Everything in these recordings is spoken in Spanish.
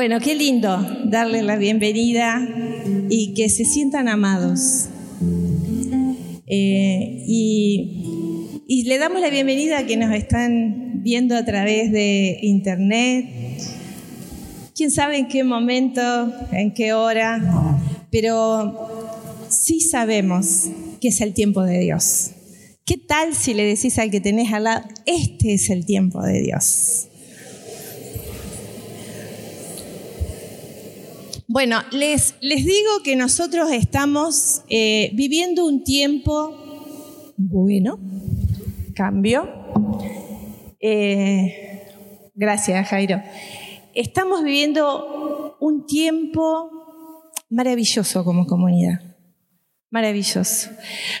Bueno, qué lindo darles la bienvenida y que se sientan amados. Eh, y, y le damos la bienvenida a quienes nos están viendo a través de internet. Quién sabe en qué momento, en qué hora, pero sí sabemos que es el tiempo de Dios. ¿Qué tal si le decís al que tenés al lado, este es el tiempo de Dios? Bueno, les, les digo que nosotros estamos eh, viviendo un tiempo bueno, cambio. Eh, gracias, Jairo. Estamos viviendo un tiempo maravilloso como comunidad. Maravilloso.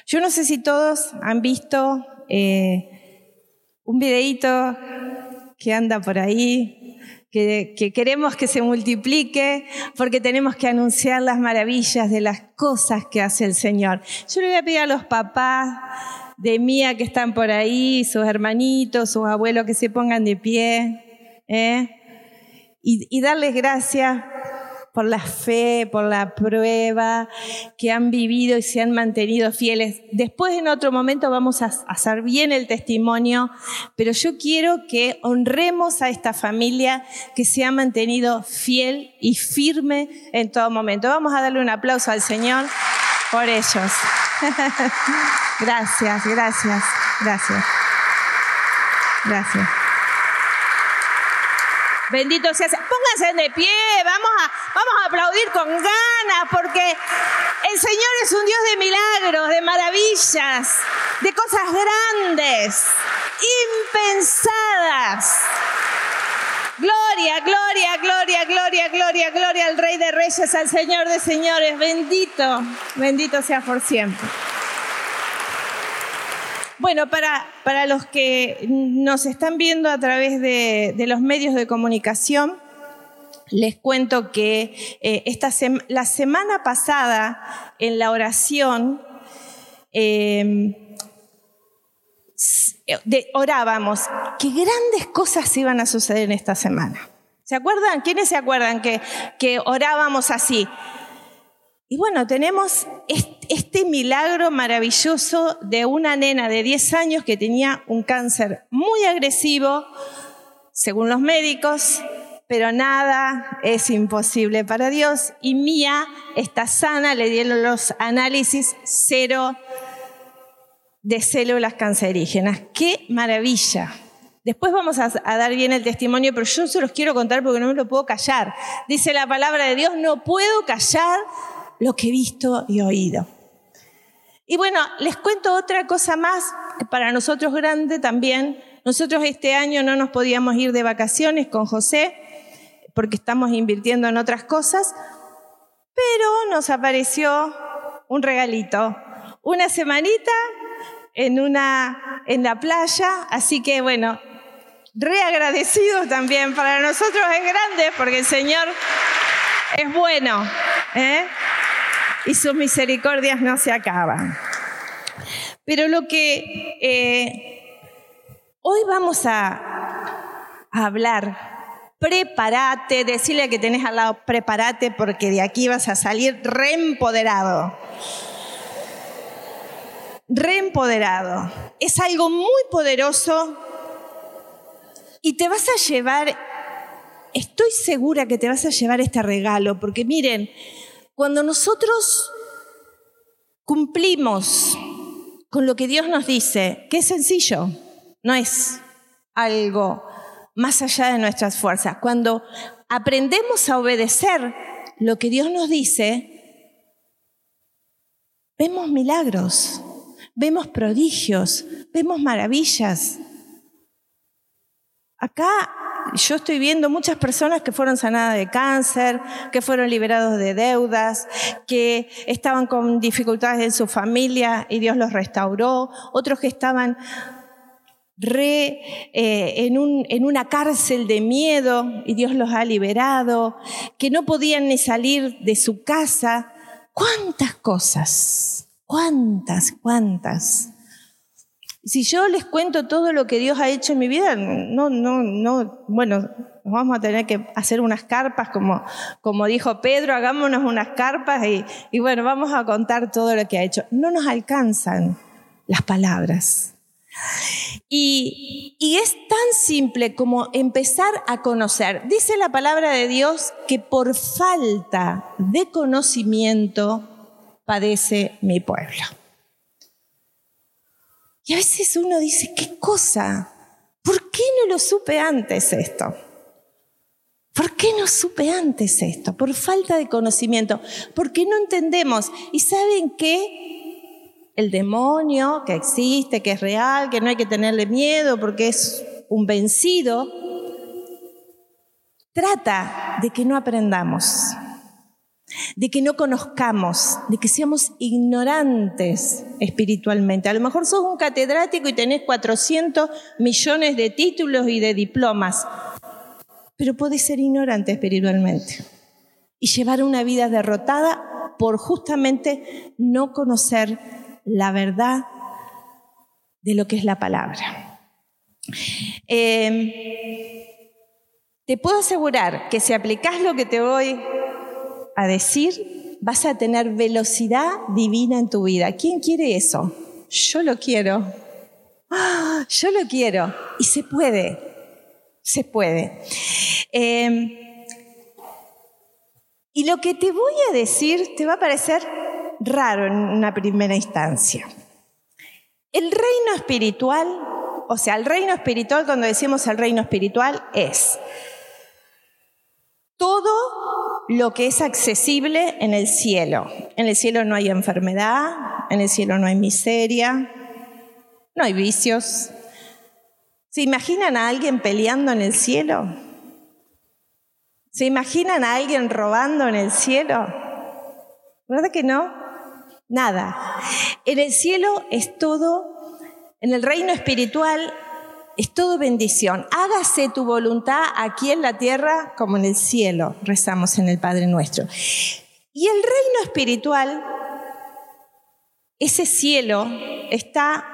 Yo no sé si todos han visto eh, un videíto que anda por ahí que, queremos que se multiplique porque tenemos que anunciar las maravillas de las cosas que hace el Señor. Yo le voy a pedir a los papás de Mía que están por ahí, sus hermanitos, sus abuelos que se pongan de pie ¿eh? y, y darles gracias por la fe, por la prueba que han vivido y se han mantenido fieles. Después en otro momento vamos a hacer bien el testimonio, pero yo quiero que honremos a esta familia que se ha mantenido fiel y firme en todo momento. Vamos a darle un aplauso al Señor por ellos. gracias, gracias, gracias. Gracias. Bendito sea. Pónganse de pie, vamos a, vamos a aplaudir con ganas, porque el Señor es un Dios de milagros, de maravillas, de cosas grandes, impensadas. Gloria, gloria, gloria, gloria, gloria, gloria al Rey de Reyes, al Señor de Señores. Bendito, bendito sea por siempre. Bueno, para, para los que nos están viendo a través de, los medios de comunicación, les cuento que eh, esta la semana pasada en la oración em, orábamos que grandes cosas iban a suceder en esta semana. ¿Se acuerdan? ¿Quiénes se acuerdan que, que orábamos así? Y bueno, tenemos este milagro maravilloso de una nena de 10 años que tenía un cáncer muy agresivo, según los médicos, pero nada es imposible para Dios. Y Mía está sana, le dieron los análisis cero de células cancerígenas. ¡Qué maravilla! Después vamos a, a, dar bien el testimonio, pero yo se los quiero contar porque no me lo puedo callar. Dice la palabra de Dios, no puedo callar lo que he visto y oído. Y bueno, les cuento otra cosa más, que para nosotros grande también. Nosotros este año no nos podíamos ir de vacaciones con José, porque estamos invirtiendo en otras cosas, pero nos apareció un regalito, una semanita en, una, en la playa, así que bueno, reagradecidos también. Para nosotros es grande porque el Señor es bueno. ¿eh? Y sus misericordias no se acaban. Pero lo que eh, hoy vamos a, hablar, prepárate, decirle que tenés al lado, prepárate porque de aquí vas a salir reempoderado. Reempoderado. Es algo muy poderoso y te vas a llevar, estoy segura que te vas a llevar este regalo, porque miren, cuando nosotros cumplimos con lo que Dios nos dice, que es sencillo, no es algo más allá de nuestras fuerzas. Cuando aprendemos a obedecer lo que Dios nos dice, vemos milagros, vemos prodigios, vemos maravillas. Acá yo estoy viendo muchas personas que fueron sanadas de cáncer, que fueron liberados de deudas, que estaban con dificultades en su familia y Dios los restauró, otros que estaban re, eh, en, un, en una cárcel de miedo y Dios los ha liberado, que no podían ni salir de su casa. ¿Cuántas cosas? ¿Cuántas? ¿Cuántas? Si yo les cuento todo lo que Dios ha hecho en mi vida, no, no, no, bueno, vamos a tener que hacer unas carpas, como, como dijo Pedro, hagámonos unas carpas y, y bueno, vamos a contar todo lo que ha hecho. No nos alcanzan las palabras. Y, y, es tan simple como empezar a conocer. Dice la palabra de Dios que por falta de conocimiento padece mi pueblo. Y a veces uno dice, ¿qué cosa? ¿Por qué no lo supe antes esto? ¿Por qué no supe antes esto? Por falta de conocimiento, porque no entendemos. ¿Y saben qué? El demonio que existe, que es real, que no hay que tenerle miedo porque es un vencido, trata de que no aprendamos de que no conozcamos, de que seamos ignorantes espiritualmente. A lo mejor sos un catedrático y tenés 400 millones de títulos y de diplomas, pero podés ser ignorante espiritualmente y llevar una vida derrotada por justamente no conocer la verdad de lo que es la palabra. Em, te puedo asegurar que si aplicás lo que te voy a decir, vas a tener velocidad divina en tu vida. ¿Quién quiere eso? Yo lo quiero. ¡Ah! Yo lo quiero. Y se puede. Se puede. Em, y lo que te voy a decir te va a parecer raro en una primera instancia. El reino espiritual, o sea, el reino espiritual, cuando decimos el reino espiritual, es todo lo que es accesible en el cielo. En el cielo no hay enfermedad, en el cielo no hay miseria, no hay vicios. ¿Se imaginan a alguien peleando en el cielo? ¿Se imaginan a alguien robando en el cielo? ¿Verdad que no? Nada. En el cielo es todo, en el reino espiritual es todo bendición. Hágase tu voluntad aquí en la tierra como en el cielo, rezamos en el Padre nuestro. Y el reino espiritual, ese cielo está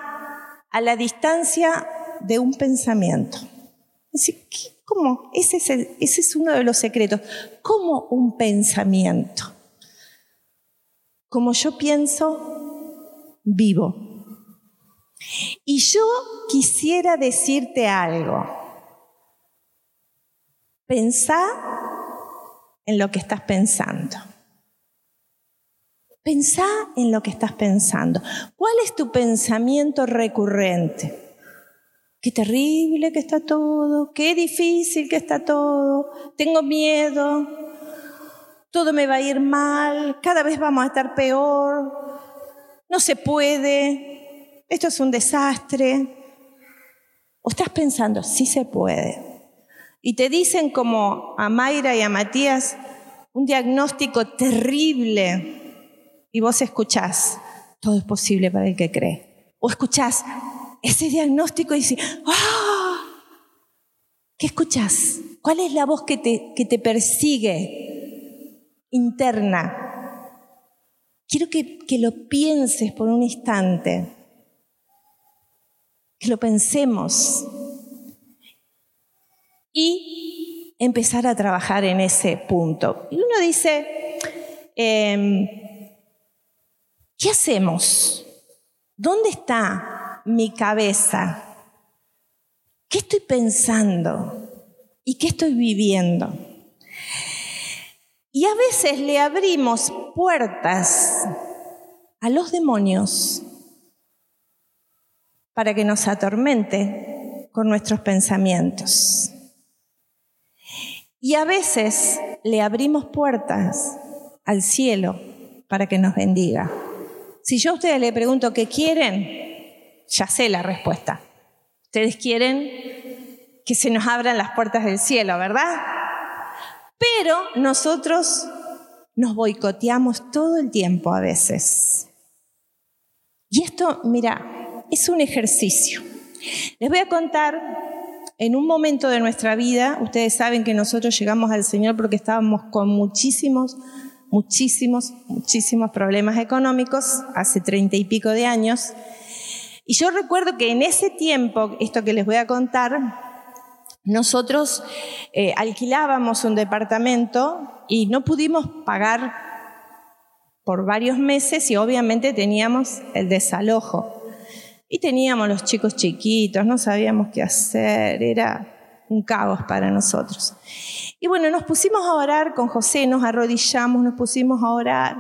a la distancia de un pensamiento. ¿Cómo? Ese es, ese es uno de los secretos. ¿Cómo un pensamiento? Como yo pienso, vivo. Y yo quisiera decirte algo. Pensá en lo que estás pensando. Pensá en lo que estás pensando. ¿Cuál es tu pensamiento recurrente? Qué terrible que está todo, qué difícil que está todo, tengo miedo, todo me va a ir mal, cada vez vamos a estar peor, no se puede, esto es un desastre. O estás pensando, sí se puede. Y te dicen como a Mayra y a Matías un diagnóstico terrible y vos escuchás, todo es posible para el que cree. O escuchás ese diagnóstico y dices, ¡ah! ¿Qué escuchás? ¿Cuál es la voz que te, que te persigue interna? Quiero que, que lo pienses por un instante que lo pensemos y empezar a trabajar en ese punto. Y uno dice, em, ¿qué hacemos? ¿Dónde está mi cabeza? ¿Qué estoy pensando? ¿Y qué estoy viviendo? Y a veces le abrimos puertas a los demonios para que nos atormente con nuestros pensamientos. Y a veces le abrimos puertas al cielo para que nos bendiga. Si yo a ustedes le pregunto qué quieren, ya sé la respuesta. Ustedes quieren que se nos abran las puertas del cielo, ¿verdad? Pero nosotros nos boicoteamos todo el tiempo a veces. Y esto, mira, es un ejercicio. Les voy a contar en un momento de nuestra vida, ustedes saben que nosotros llegamos al Señor porque estábamos con muchísimos, muchísimos, muchísimos problemas económicos hace treinta y pico de años. Y yo recuerdo que en ese tiempo, esto que les voy a contar, nosotros eh, alquilábamos un departamento y no pudimos pagar por varios meses y obviamente teníamos el desalojo. Y teníamos los chicos chiquitos, no sabíamos qué hacer, era un caos para nosotros. Y bueno, nos pusimos a orar con José, nos arrodillamos, nos pusimos a orar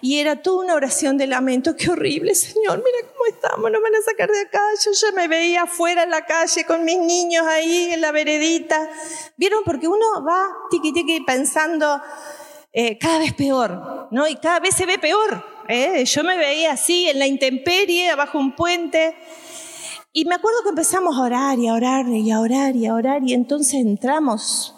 y era toda una oración de lamento. Qué horrible, Señor, mira cómo estamos, nos van a sacar de acá. Yo ya me veía afuera en la calle con mis niños ahí en la veredita. ¿Vieron? Porque uno va tiqui tiqui pensando eh, cada vez peor, ¿no? Y cada vez se ve peor. ¿Eh? Yo me veía así en la intemperie, abajo un puente. Y me acuerdo que empezamos a orar y a orar y a orar y a orar y entonces entramos,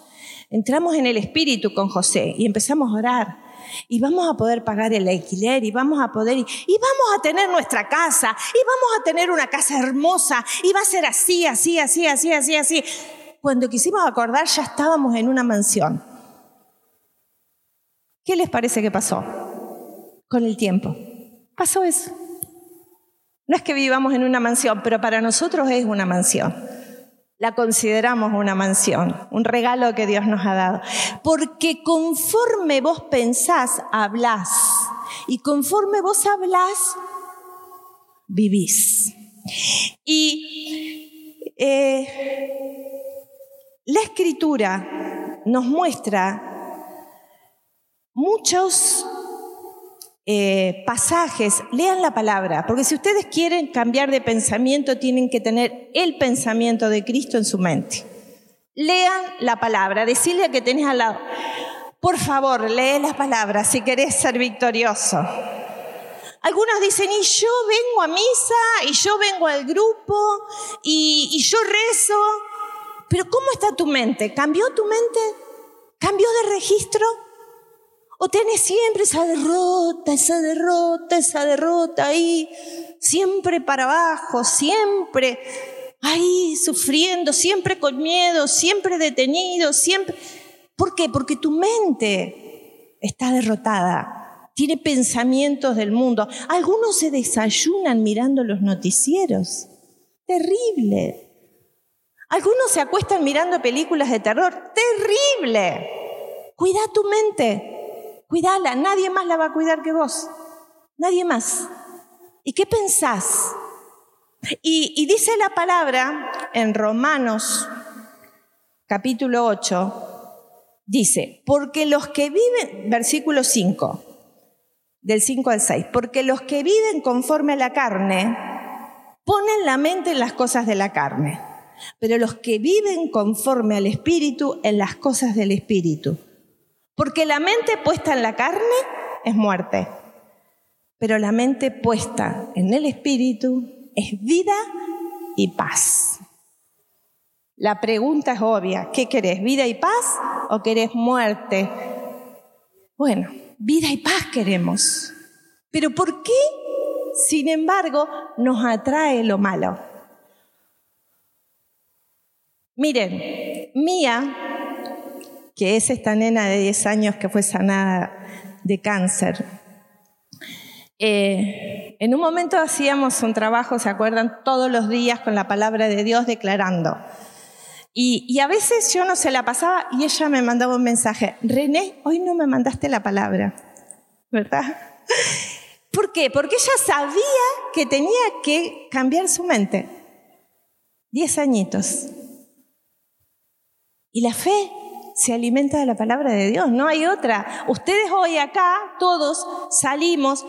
entramos en el espíritu con José y empezamos a orar. Y vamos a poder pagar el alquiler y vamos a poder, y, vamos a tener nuestra casa y vamos a tener una casa hermosa y va a ser así, así, así, así, así, así. Cuando quisimos acordar ya estábamos en una mansión. ¿Qué les parece que pasó con el tiempo? Pasó eso. No es que vivamos en una mansión, pero para nosotros es una mansión. La consideramos una mansión, un regalo que Dios nos ha dado. Porque conforme vos pensás, hablás. Y conforme vos hablás, vivís. Y eh, la escritura nos muestra muchos eh, pasajes, lean la palabra, porque si ustedes quieren cambiar de pensamiento, tienen que tener el pensamiento de Cristo en su mente. Lean la palabra, decirle a que tenés al lado, por favor, lee la palabra si querés ser victorioso. Algunos dicen, y yo vengo a misa, y yo vengo al grupo, y yo rezo, pero ¿cómo está tu mente? ¿Cambió tu mente? ¿Cambió de registro? ¿O tenés siempre esa derrota, esa derrota, esa derrota ahí, siempre para abajo, siempre ahí sufriendo, siempre con miedo, siempre detenido, siempre... ¿Por qué? Porque tu mente está derrotada, tiene pensamientos del mundo. Algunos se desayunan mirando los noticieros. Terrible. Algunos se acuestan mirando películas de terror. Terrible. Cuida tu mente. Cuídala, nadie más la va a cuidar que vos. Nadie más. ¿Y qué pensás? Y, dice la palabra en Romanos capítulo 8, dice, porque los que viven, versículo 5, del 5 al 6, porque los que viven conforme a la carne ponen la mente en las cosas de la carne, pero los que viven conforme al Espíritu en las cosas del Espíritu. Porque la mente puesta en la carne es muerte, pero la mente puesta en el espíritu es vida y paz. La pregunta es obvia, ¿qué querés? ¿Vida y paz o querés muerte? Bueno, vida y paz queremos. Pero ¿por qué, sin embargo, nos atrae lo malo? Miren, Mía que es esta nena de 10 años que fue sanada de cáncer. Eh, en un momento hacíamos un trabajo, ¿se acuerdan? Todos los días con la palabra de Dios declarando. Y, y, a veces yo no se la pasaba y ella me mandaba un mensaje, René, hoy no me mandaste la palabra, ¿verdad? ¿Por qué? Porque ella sabía que tenía que cambiar su mente. Diez añitos. Y la fe se alimenta de la palabra de Dios, no hay otra. Ustedes hoy acá, todos salimos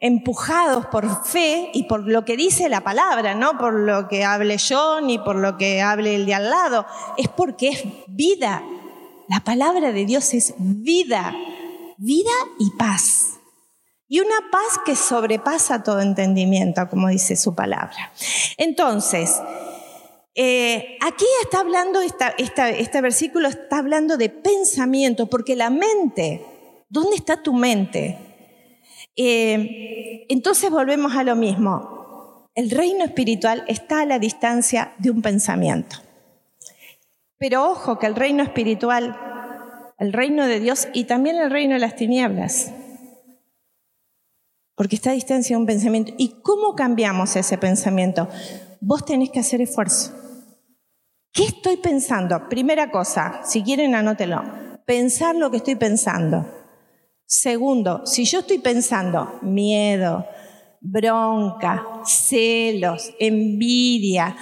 empujados por fe y por lo que dice la palabra, no por lo que hable yo ni por lo que hable el de al lado, es porque es vida. La palabra de Dios es vida, vida y paz. Y una paz que sobrepasa todo entendimiento, como dice su palabra. Entonces, eh, aquí está hablando, este versículo está hablando de pensamiento, porque la mente, ¿dónde está tu mente? Eh, entonces volvemos a lo mismo. El reino espiritual está a la distancia de un pensamiento. Pero ojo que el reino espiritual, el reino de Dios y también el reino de las tinieblas, porque está a distancia de un pensamiento. ¿Y cómo cambiamos ese pensamiento? Vos tenés que hacer esfuerzo. ¿Qué estoy pensando? Primera cosa, si quieren anótelo. Pensar lo que estoy pensando. Segundo, si yo estoy pensando miedo, bronca, celos, envidia,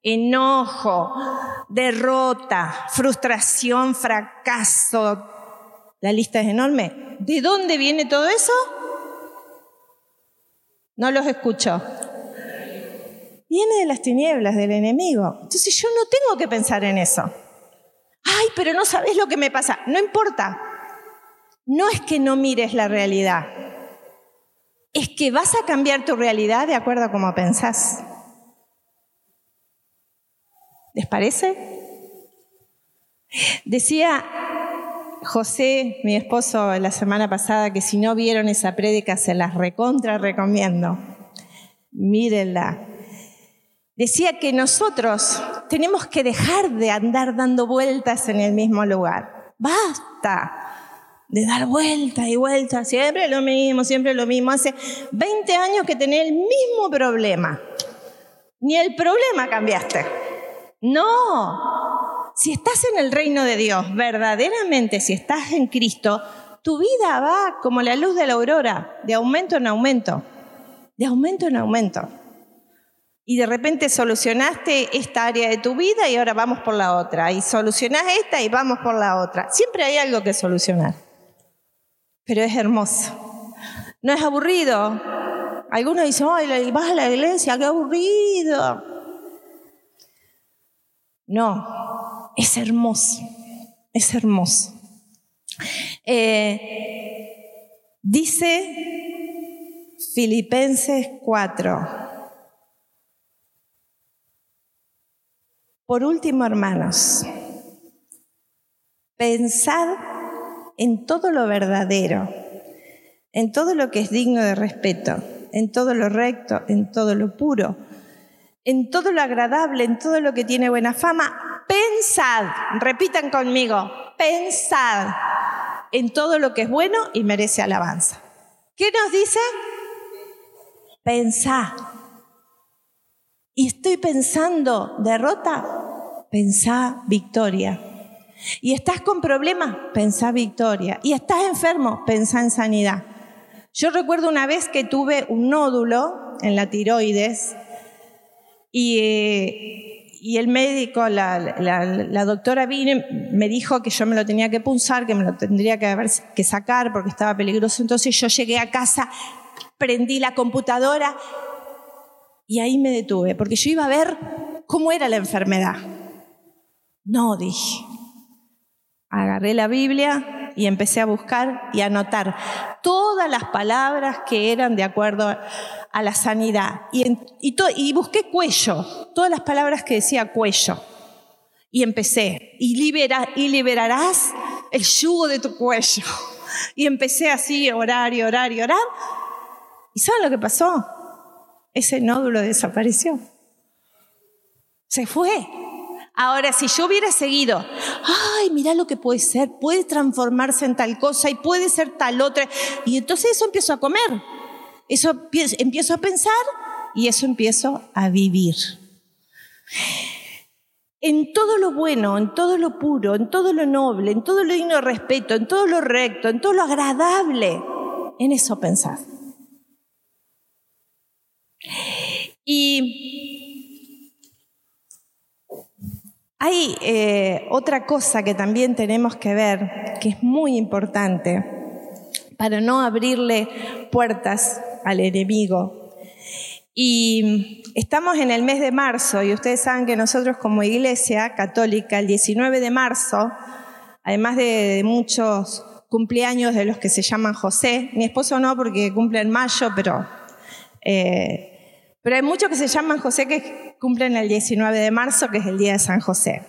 enojo, derrota, frustración, fracaso, la lista es enorme. ¿De dónde viene todo eso? No los escucho. Viene de las tinieblas, del enemigo. Entonces yo no tengo que pensar en eso. Ay, pero no sabes lo que me pasa. No importa. No es que no mires la realidad. Es que vas a cambiar tu realidad de acuerdo a cómo pensás. ¿Les parece? Decía José, mi esposo, la semana pasada que si no vieron esa prédica se las recontra recomiendo. Mírenla. Decía que nosotros tenemos que dejar de andar dando vueltas en el mismo lugar. Basta de dar vueltas y vueltas, siempre lo mismo, siempre lo mismo. Hace 20 años que tenés el mismo problema. Ni el problema cambiaste. No. Si estás en el reino de Dios, verdaderamente, si estás en Cristo, tu vida va como la luz de la aurora, de aumento en aumento, de aumento en aumento y de repente solucionaste esta área de tu vida y ahora vamos por la otra. Y solucionás esta y vamos por la otra. Siempre hay algo que solucionar. Pero es hermoso. No es aburrido. Algunos dicen, ay, vas a la iglesia, qué aburrido. No, es hermoso. Es hermoso. Eh, dice Filipenses 4. Por último, hermanos, pensad en todo lo verdadero, en todo lo que es digno de respeto, en todo lo recto, en todo lo puro, en todo lo agradable, en todo lo que tiene buena fama. Pensad, repitan conmigo, pensad en todo lo que es bueno y merece alabanza. ¿Qué nos dice? Pensad. Y estoy pensando derrota, pensá victoria. Y estás con problemas, pensá victoria. Y estás enfermo, pensá en sanidad. Yo recuerdo una vez que tuve un nódulo en la tiroides y, eh, y el médico, la, la, doctora vino, me dijo que yo me lo tenía que punzar, que me lo tendría que, que sacar porque estaba peligroso. Entonces yo llegué a casa, prendí la computadora y ahí me detuve, porque yo iba a ver cómo era la enfermedad. No, dije. Agarré la Biblia y empecé a buscar y a anotar todas las palabras que eran de acuerdo a la sanidad. Y, y, busqué cuello, todas las palabras que decía cuello. Y empecé, y liberarás el yugo de tu cuello. Y empecé así, orar y orar y orar. ¿Y saben lo que pasó? Ese nódulo desapareció. Se fue. Ahora, si yo hubiera seguido, ay, mira lo que puede ser, puede transformarse en tal cosa y puede ser tal otra, y entonces eso empiezo a comer, eso empiezo a pensar y eso empiezo a vivir. En todo lo bueno, en todo lo puro, en todo lo noble, en todo lo digno de respeto, en todo lo recto, en todo lo agradable, en eso pensar. Y hay eh, otra cosa que también tenemos que ver, que es muy importante, para no abrirle puertas al enemigo. Y estamos en el mes de marzo y ustedes saben que nosotros como iglesia católica, el 19 de marzo, además de muchos cumpleaños de los que se llaman José, mi esposo no porque cumple en mayo, pero eh, pero hay muchos que se llaman José que cumplen el 19 de marzo, que es el día de San José,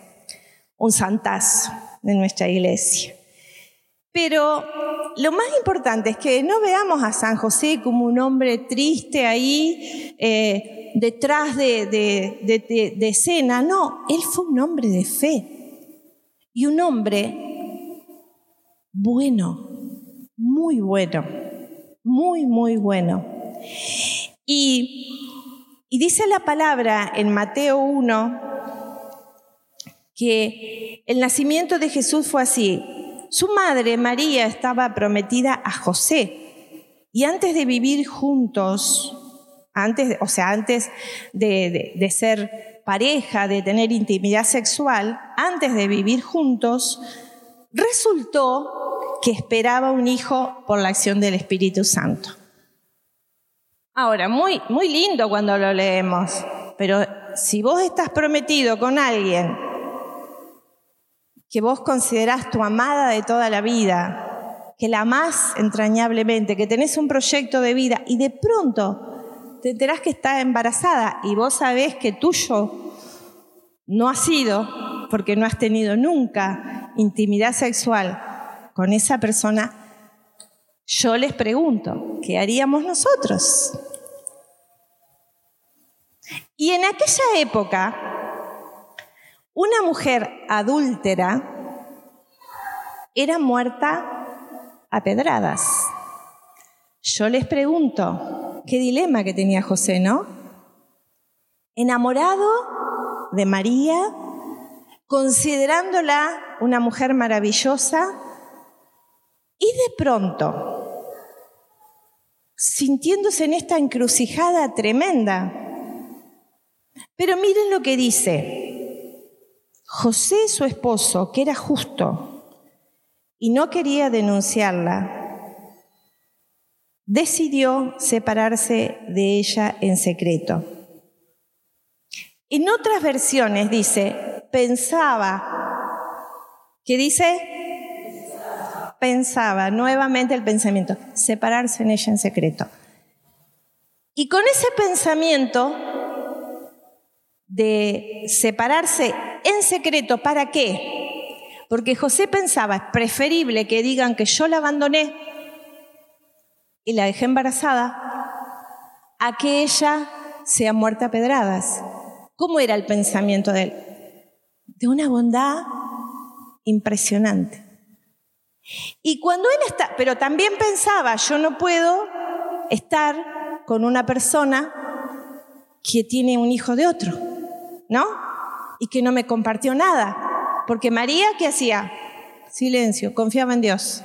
un santazo de nuestra iglesia. Pero lo más importante es que no veamos a San José como un hombre triste ahí eh, detrás de, de escena. No, él fue un hombre de fe y un hombre bueno, muy bueno, muy, muy bueno. Y y dice la palabra en Mateo 1 que el nacimiento de Jesús fue así. Su madre, María, estaba prometida a José y antes de vivir juntos, antes, o sea, antes de, ser pareja, de tener intimidad sexual, antes de vivir juntos, resultó que esperaba un hijo por la acción del Espíritu Santo. Ahora, muy, muy lindo cuando lo leemos, pero si vos estás prometido con alguien que vos considerás tu amada de toda la vida, que la amás entrañablemente, que tenés un proyecto de vida y de pronto te enterás que está embarazada y vos sabés que tuyo no ha sido porque no has tenido nunca intimidad sexual con esa persona, yo les pregunto, ¿qué haríamos nosotros? Y en aquella época, una mujer adúltera era muerta a pedradas. Yo les pregunto, qué dilema que tenía José, ¿no? Enamorado de María, considerándola una mujer maravillosa, y de pronto, sintiéndose en esta encrucijada tremenda, pero miren lo que dice. José, su esposo, que era justo y no quería denunciarla, decidió separarse de ella en secreto. En otras versiones dice, pensaba, ¿qué dice? Pensaba nuevamente el pensamiento, separarse en ella en secreto. Y con ese pensamiento de separarse en secreto. ¿Para qué? Porque José pensaba, es preferible que digan que yo la abandoné y la dejé embarazada a que ella sea muerta a pedradas. ¿Cómo era el pensamiento de él? De una bondad impresionante. Y cuando él está, pero también pensaba, yo no puedo estar con una persona que tiene un hijo de otro. ¿No? Y que no me compartió nada. Porque María, ¿qué hacía? Silencio, confiaba en Dios.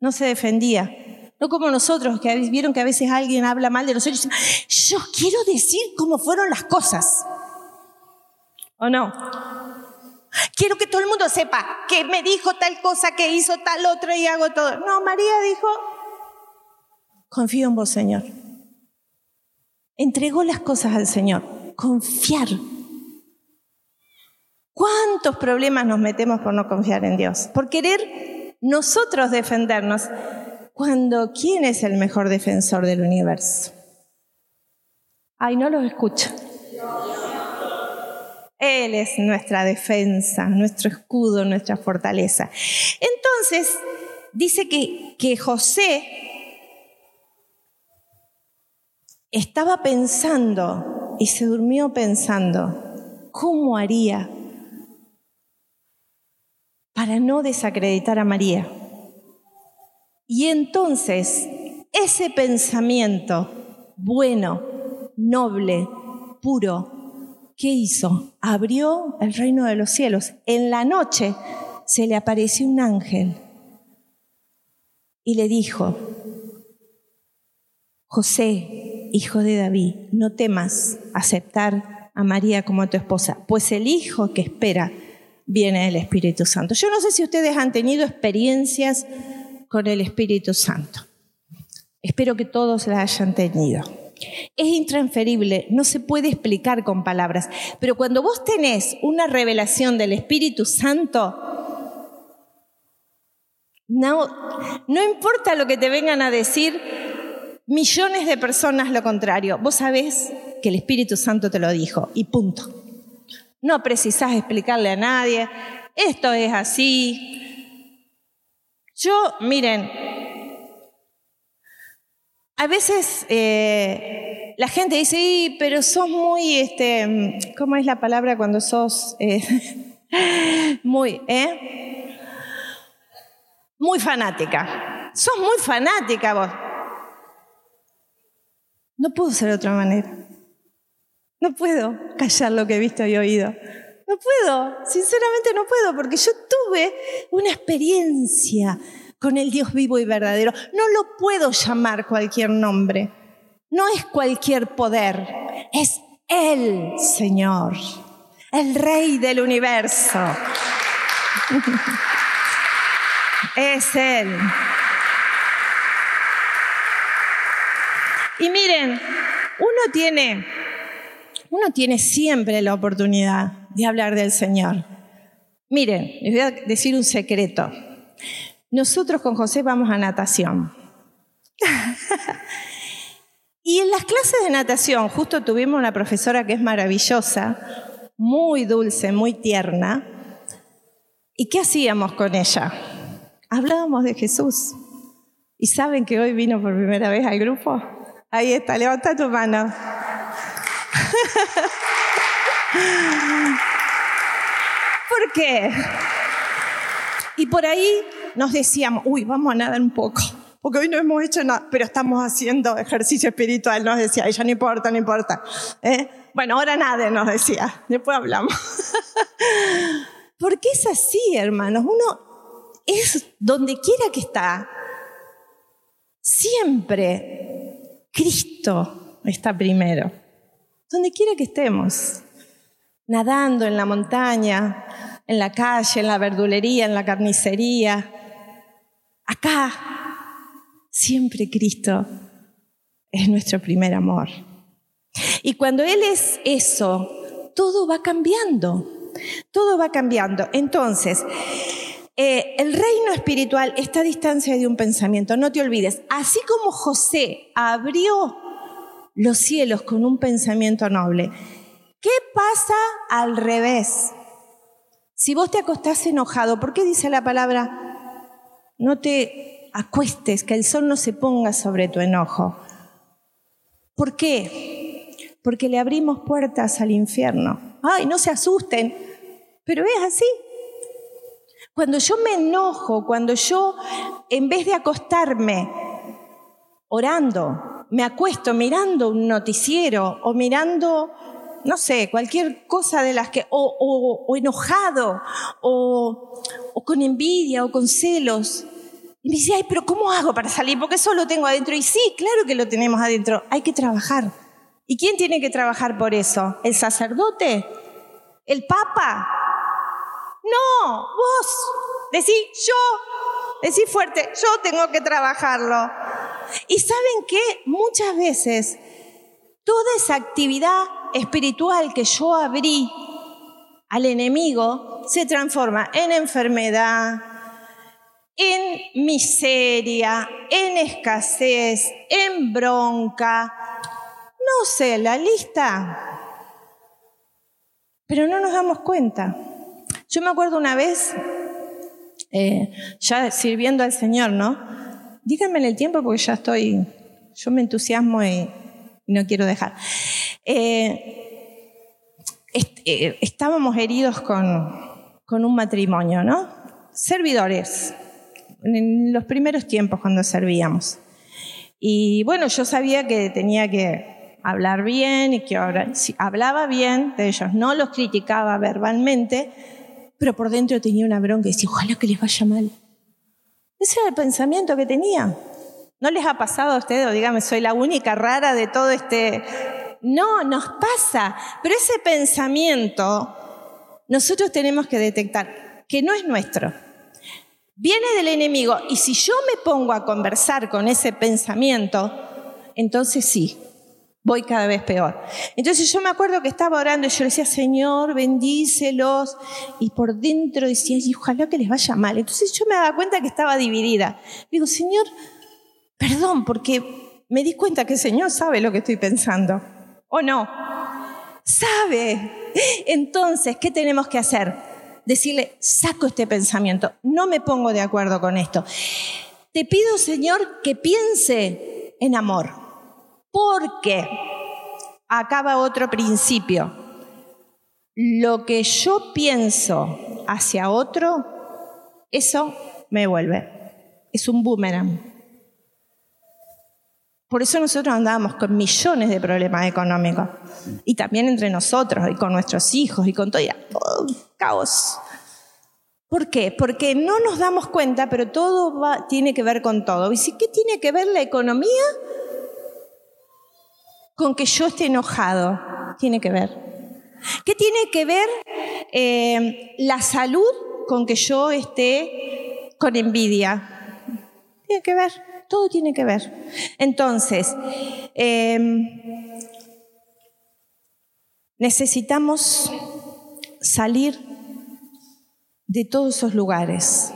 No se defendía. No como nosotros, que vieron que a veces alguien habla mal de nosotros. Yo quiero decir cómo fueron las cosas. ¿O no? Quiero que todo el mundo sepa que me dijo tal cosa, que hizo tal otra y hago todo. No, María dijo, confío en vos, Señor. Entregó las cosas al Señor. Confiar ¿Cuántos problemas nos metemos por no confiar en Dios? Por querer nosotros defendernos. Cuando, ¿quién es el mejor defensor del universo? Ay, no los escucho. Él es nuestra defensa, nuestro escudo, nuestra fortaleza. Entonces, dice que, que José estaba pensando y se durmió pensando, ¿cómo haría para no desacreditar a María. Y entonces ese pensamiento bueno, noble, puro, ¿qué hizo? Abrió el reino de los cielos. En la noche se le apareció un ángel y le dijo, José, hijo de David, no temas aceptar a María como tu esposa, pues el hijo que espera viene el Espíritu Santo. Yo no sé si ustedes han tenido experiencias con el Espíritu Santo. Espero que todos las hayan tenido. Es intransferible, no se puede explicar con palabras, pero cuando vos tenés una revelación del Espíritu Santo, no, no importa lo que te vengan a decir millones de personas lo contrario, vos sabés que el Espíritu Santo te lo dijo y punto. No precisás explicarle a nadie, esto es así. Yo, miren, a veces eh, la gente dice, pero sos muy, este, ¿cómo es la palabra cuando sos eh, muy, eh? Muy fanática. Sos muy fanática vos. No puedo ser de otra manera. No puedo callar lo que he visto y oído. No puedo, sinceramente no puedo, porque yo tuve una experiencia con el Dios vivo y verdadero. No lo puedo llamar cualquier nombre. No es cualquier poder, es el Señor, el Rey del universo. es Él. Y miren, uno tiene, uno tiene siempre la oportunidad de hablar del Señor. Miren, les voy a decir un secreto. Nosotros con José vamos a natación. y en las clases de natación, justo tuvimos una profesora que es maravillosa, muy dulce, muy tierna. ¿Y qué hacíamos con ella? Hablábamos de Jesús. ¿Y saben que hoy vino por primera vez al grupo? Ahí está, levanta tu mano. ¿Por qué? Y por ahí nos decíamos, uy, vamos a nadar un poco, porque hoy no hemos hecho nada, pero estamos haciendo ejercicio espiritual, nos decía, ella no importa, no importa. ¿eh? Bueno, ahora nada, nos decía, después hablamos. porque es así, hermanos, uno es donde quiera que está, siempre Cristo está primero. Donde quiera que estemos, nadando en la montaña, en la calle, en la verdulería, en la carnicería, acá, siempre Cristo es nuestro primer amor. Y cuando Él es eso, todo va cambiando, todo va cambiando. Entonces, eh, el reino espiritual está a distancia de un pensamiento, no te olvides. Así como José abrió los cielos con un pensamiento noble, ¿qué pasa al revés? Si vos te acostás enojado, ¿por qué dice la palabra? No te acuestes, que el sol no se ponga sobre tu enojo. ¿Por qué? Porque le abrimos puertas al infierno. Ay, no se asusten, pero es así. Cuando yo me enojo, cuando yo, en vez de acostarme orando, me acuesto mirando un noticiero o mirando, no sé, cualquier cosa de las que, o, enojado, o, con envidia, o con celos, y me dice, ay, pero ¿cómo hago para salir? Porque eso lo tengo adentro. Y sí, claro que lo tenemos adentro. Hay que trabajar. ¿Y quién tiene que trabajar por eso? ¿El sacerdote? ¿El papa? No, vos, decí yo, decí fuerte, yo tengo que trabajarlo. Y saben que muchas veces toda esa actividad espiritual que yo abrí al enemigo se transforma en enfermedad, en miseria, en escasez, en bronca. No sé, la lista. Pero no nos damos cuenta. Yo me acuerdo una vez, eh, ya sirviendo al Señor, ¿no? Díganme en el tiempo porque ya estoy, yo me entusiasmo y, no quiero dejar. Eh, eh, estábamos heridos con, con un matrimonio, ¿no? Servidores, en los primeros tiempos cuando servíamos. Y bueno, yo sabía que tenía que hablar bien y que ahora, si hablaba bien de ellos, no los criticaba verbalmente, pero por dentro tenía una bronca y decía, ojalá que les vaya mal. Ese era el pensamiento que tenía. ¿No les ha pasado a ustedes? O dígame, soy la única rara de todo este... No, nos pasa. Pero ese pensamiento nosotros tenemos que detectar que no es nuestro. Viene del enemigo y si yo me pongo a conversar con ese pensamiento, entonces sí, voy cada vez peor. Entonces yo me acuerdo que estaba orando y yo le decía, Señor, bendícelos. Y por dentro decía, ojalá que les vaya mal. Entonces yo me daba cuenta que estaba dividida. Digo, Señor, perdón, porque me di cuenta que el Señor sabe lo que estoy pensando. ¿O no? Sabe. Entonces, ¿qué tenemos que hacer? Decirle, saco este pensamiento, no me pongo de acuerdo con esto. Te pido, Señor, que piense en amor porque acaba otro principio. Lo que yo pienso hacia otro, eso me vuelve. Es un boomerang. Por eso nosotros andábamos con millones de problemas económicos. Y también entre nosotros, y con nuestros hijos, y con todo. todo caos. ¿Por qué? Porque no nos damos cuenta, pero todo tiene que ver con todo. ¿Y qué tiene que ver la economía con que yo esté enojado? Tiene que ver. ¿Qué tiene que ver eh, la salud con que yo esté con envidia? Tiene que ver, todo tiene que ver. Entonces, em, necesitamos salir de todos esos lugares.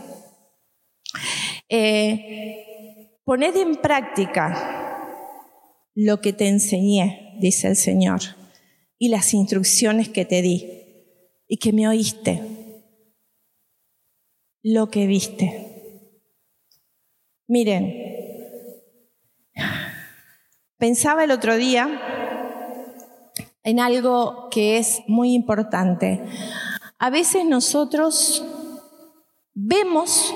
Eh, poned en práctica lo que te enseñé, dice el Señor, y las instrucciones que te di y que me oíste, lo que viste. Miren, pensaba el otro día en algo que es muy importante. A veces nosotros vemos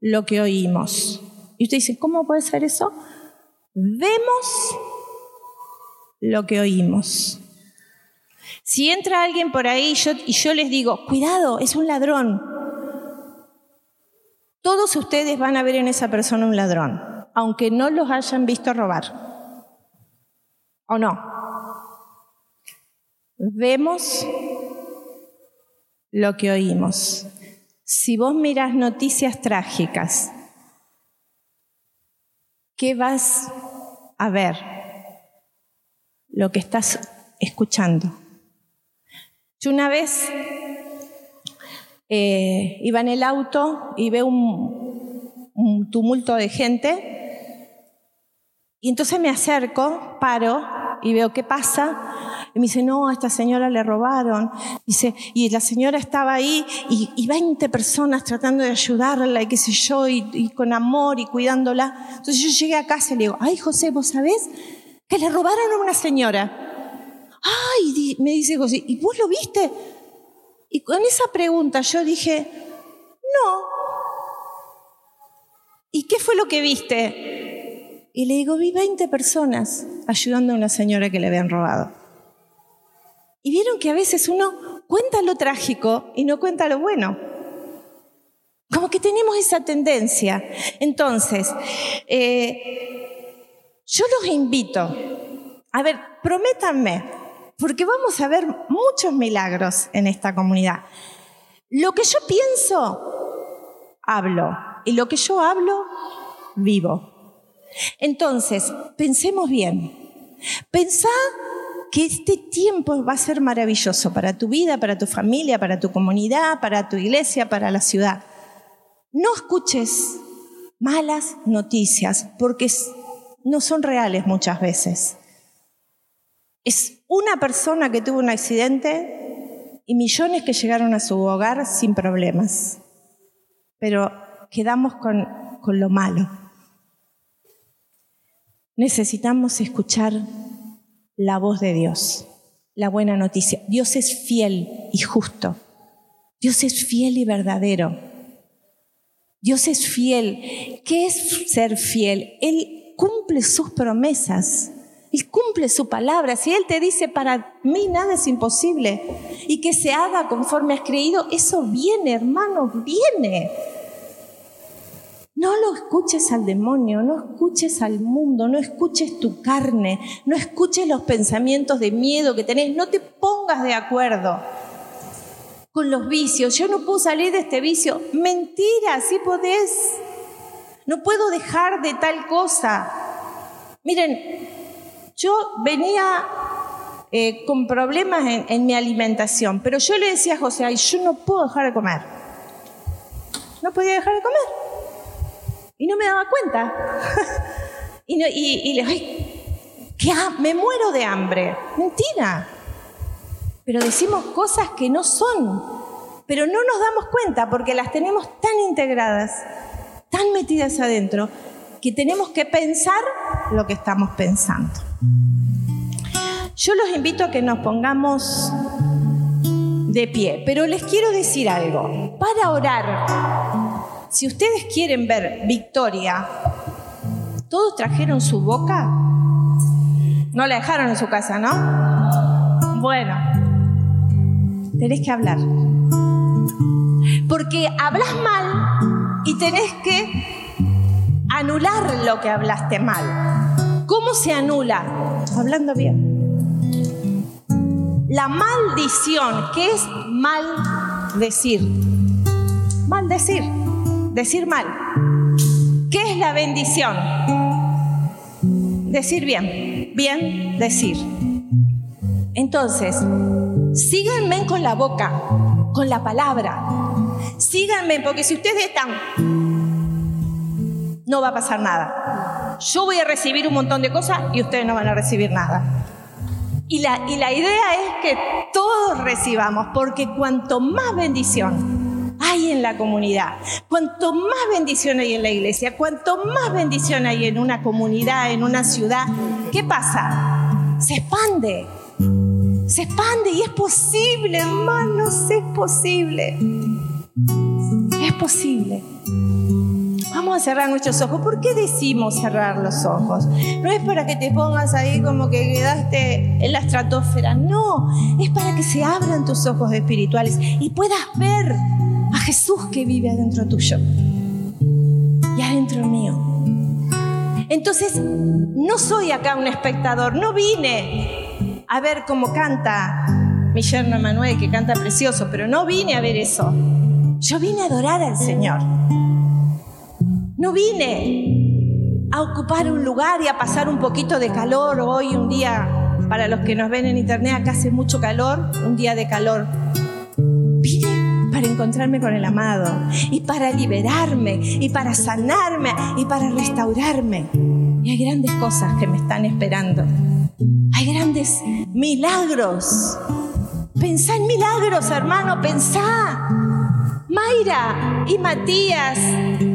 lo que oímos. Y usted dice, ¿cómo puede ser eso? Vemos lo que oímos. Si entra alguien por ahí y yo les digo, cuidado, es un ladrón, todos ustedes van a ver en esa persona un ladrón, aunque no los hayan visto robar. ¿O no? Vemos lo que oímos. Si vos miras noticias trágicas, ¿qué vas a ver? Lo que estás escuchando. Yo una vez eh, iba en el auto y veo un, un tumulto de gente y entonces me acerco, paro y veo qué pasa y me dice, no, a esta señora le robaron. Dice, y la señora estaba ahí y, y 20 personas tratando de ayudarla y qué sé yo, y, con amor y cuidándola. Entonces yo llegué a casa y le digo, ay José, ¿vos sabés que le robaron a una señora? Ay, me dice José, ¿y vos lo viste? Y con esa pregunta yo dije, no. ¿Y qué fue lo que viste? Y le digo, vi 20 personas ayudando a una señora que le habían robado. Y vieron que a veces uno cuenta lo trágico y no cuenta lo bueno. Como que tenemos esa tendencia. Entonces, eh, yo los invito, a ver, prométanme, porque vamos a ver muchos milagros en esta comunidad. Lo que yo pienso, hablo. Y lo que yo hablo, vivo. Entonces, pensemos bien. Pensá que este tiempo va a ser maravilloso para tu vida, para tu familia, para tu comunidad, para tu iglesia, para la ciudad. No escuches malas noticias porque no son reales muchas veces. Es una persona que tuvo un accidente y millones que llegaron a su hogar sin problemas. Pero quedamos con, con lo malo. Necesitamos escuchar la voz de Dios, la buena noticia. Dios es fiel y justo. Dios es fiel y verdadero. Dios es fiel. ¿Qué es ser fiel? Él cumple sus promesas. Él cumple su palabra. Si Él te dice, para mí nada es imposible, y que se haga conforme has creído, eso viene, hermano, viene. No lo escuches al demonio, no escuches al mundo, no escuches tu carne, no escuches los pensamientos de miedo que tenés, no te pongas de acuerdo con los vicios. Yo no puedo salir de este vicio. Mentira, sí podés. No puedo dejar de tal cosa. Miren, yo venía eh, con problemas en, en, mi alimentación, pero yo le decía a José, ay, yo no puedo dejar de comer. No podía dejar de comer. Y no me daba cuenta. y, le ay, ¿qué me muero de hambre. Mentira. Pero decimos cosas que no son. Pero no nos damos cuenta porque las tenemos tan integradas, tan metidas adentro, que tenemos que pensar lo que estamos pensando. Yo los invito a que nos pongamos de pie, pero les quiero decir algo. Para orar si ustedes quieren ver victoria, ¿Todos trajeron su boca? No la dejaron en su casa, ¿no? Bueno, tenés que hablar. Porque hablas mal y tenés que anular lo que hablaste mal. ¿Cómo se anula? Hablando bien. La maldición, ¿qué es mal decir? Decir mal. ¿Qué es la bendición? Decir bien, bien decir. Entonces, síganme con la boca, con la palabra. Síganme, porque si ustedes están, no va a pasar nada. Yo voy a recibir un montón de cosas y ustedes no van a recibir nada. Y la, y la idea es que todos recibamos, porque cuanto más bendición hay en la comunidad, cuanto más bendición hay en la iglesia, cuanto más bendición hay en una comunidad, en una ciudad, ¿qué pasa? Se expande. Se expande y es posible, hermanos, es posible. Es posible. Vamos a cerrar nuestros ojos. ¿Por qué decimos cerrar los ojos? No es para que te pongas ahí como que quedaste en la estratosfera. No, es para que se abran tus ojos espirituales y puedas ver a Jesús que vive adentro tuyo y adentro mío. Entonces, no soy acá un espectador, no vine a ver cómo canta mi yerno Manuel, que canta precioso, pero no vine a ver eso. Yo vine a adorar al Señor. No vine a ocupar un lugar y a pasar un poquito de calor. Hoy un día, para los que nos ven en internet, acá hace mucho calor, un día de calor. Para encontrarme con el amado y para liberarme y para sanarme y para restaurarme. Y hay grandes cosas que me están esperando. Hay grandes milagros. Pensá en milagros, hermano, pensá. Mayra y Matías,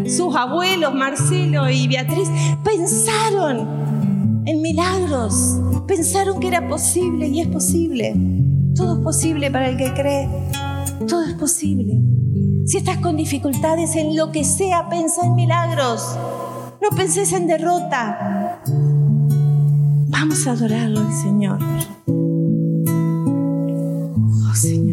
sus abuelos Marcelo y Beatriz, pensaron en milagros, pensaron que era posible y es posible. Todo es posible para el que cree, todo es posible. Si estás con dificultades en lo que sea, pensa en milagros, no penses en derrota. Vamos a adorarlo al Señor. Oh Señor.